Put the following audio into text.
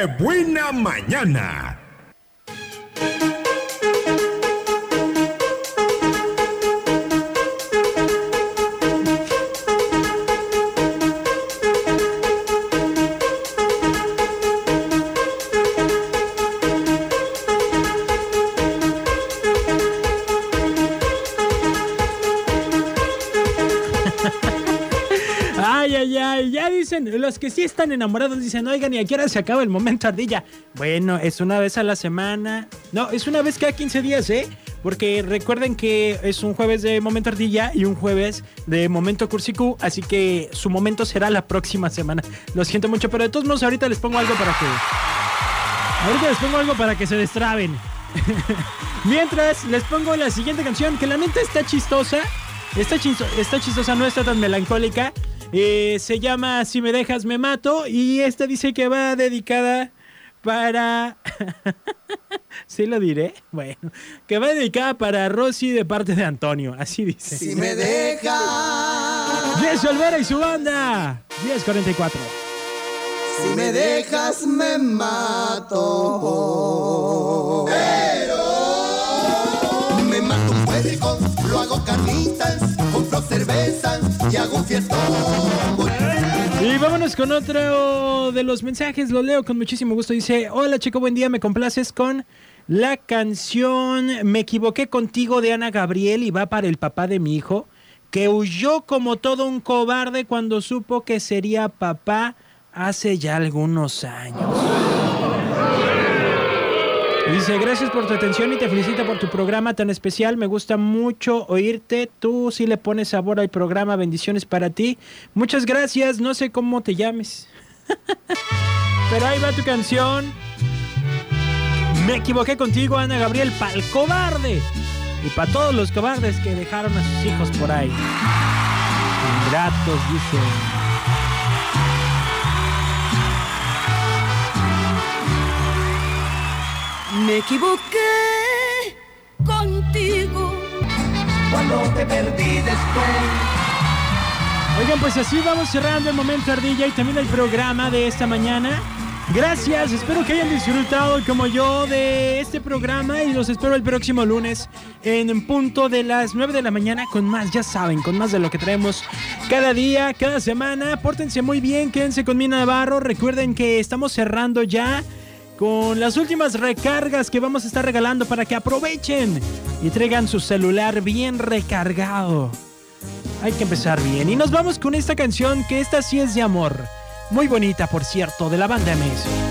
¡Qué buena mañana! Ay, ay, ay, ya dicen, los que sí están enamorados dicen, oigan, ¿y a qué se acaba el momento ardilla? Bueno, es una vez a la semana. No, es una vez cada 15 días, ¿eh? Porque recuerden que es un jueves de momento ardilla y un jueves de momento cursicú, así que su momento será la próxima semana. Lo siento mucho, pero de todos modos ahorita les pongo algo para que... Ahorita les pongo algo para que se destraben. Mientras les pongo la siguiente canción, que la neta está chistosa. Está, chisto- está chistosa, no está tan melancólica. Eh, se llama Si me dejas me mato. Y esta dice que va dedicada para... ¿Sí lo diré? Bueno, que va dedicada para Rosy de parte de Antonio. Así dice. Si me dejas, Jess Olvera y su banda. 1044. si me dejas me mato. Pero me mato un puerco, lo hago carnitas, compro cervezas y hago un fiestón. Con otro de los mensajes, lo leo con muchísimo gusto. Dice, hola chico, buen día, me complaces con la canción Me equivoqué contigo de Ana Gabriel y va para el papá de mi hijo, que huyó como todo un cobarde cuando supo que sería papá hace ya algunos años. Dice, gracias por tu atención y te felicito por tu programa tan especial. Me gusta mucho oírte. Tú sí le pones sabor al programa. Bendiciones para ti. Muchas gracias. No sé cómo te llames. Pero ahí va tu canción. Me equivoqué contigo, Ana Gabriel, pa'l cobarde. Y para todos los cobardes que dejaron a sus hijos por ahí. Ingratos, dice. Me equivoqué contigo. cuando te perdí después. Oigan, pues así vamos cerrando el momento ardilla y también el programa de esta mañana. Gracias, espero que hayan disfrutado como yo de este programa y los espero el próximo lunes en punto de las 9 de la mañana con más, ya saben, con más de lo que traemos cada día, cada semana. Pórtense muy bien, quédense con mi Navarro. Recuerden que estamos cerrando ya con las últimas recargas que vamos a estar regalando para que aprovechen y traigan su celular bien recargado. Hay que empezar bien. Y nos vamos con esta canción que esta sí es de amor. Muy bonita, por cierto, de la banda MS.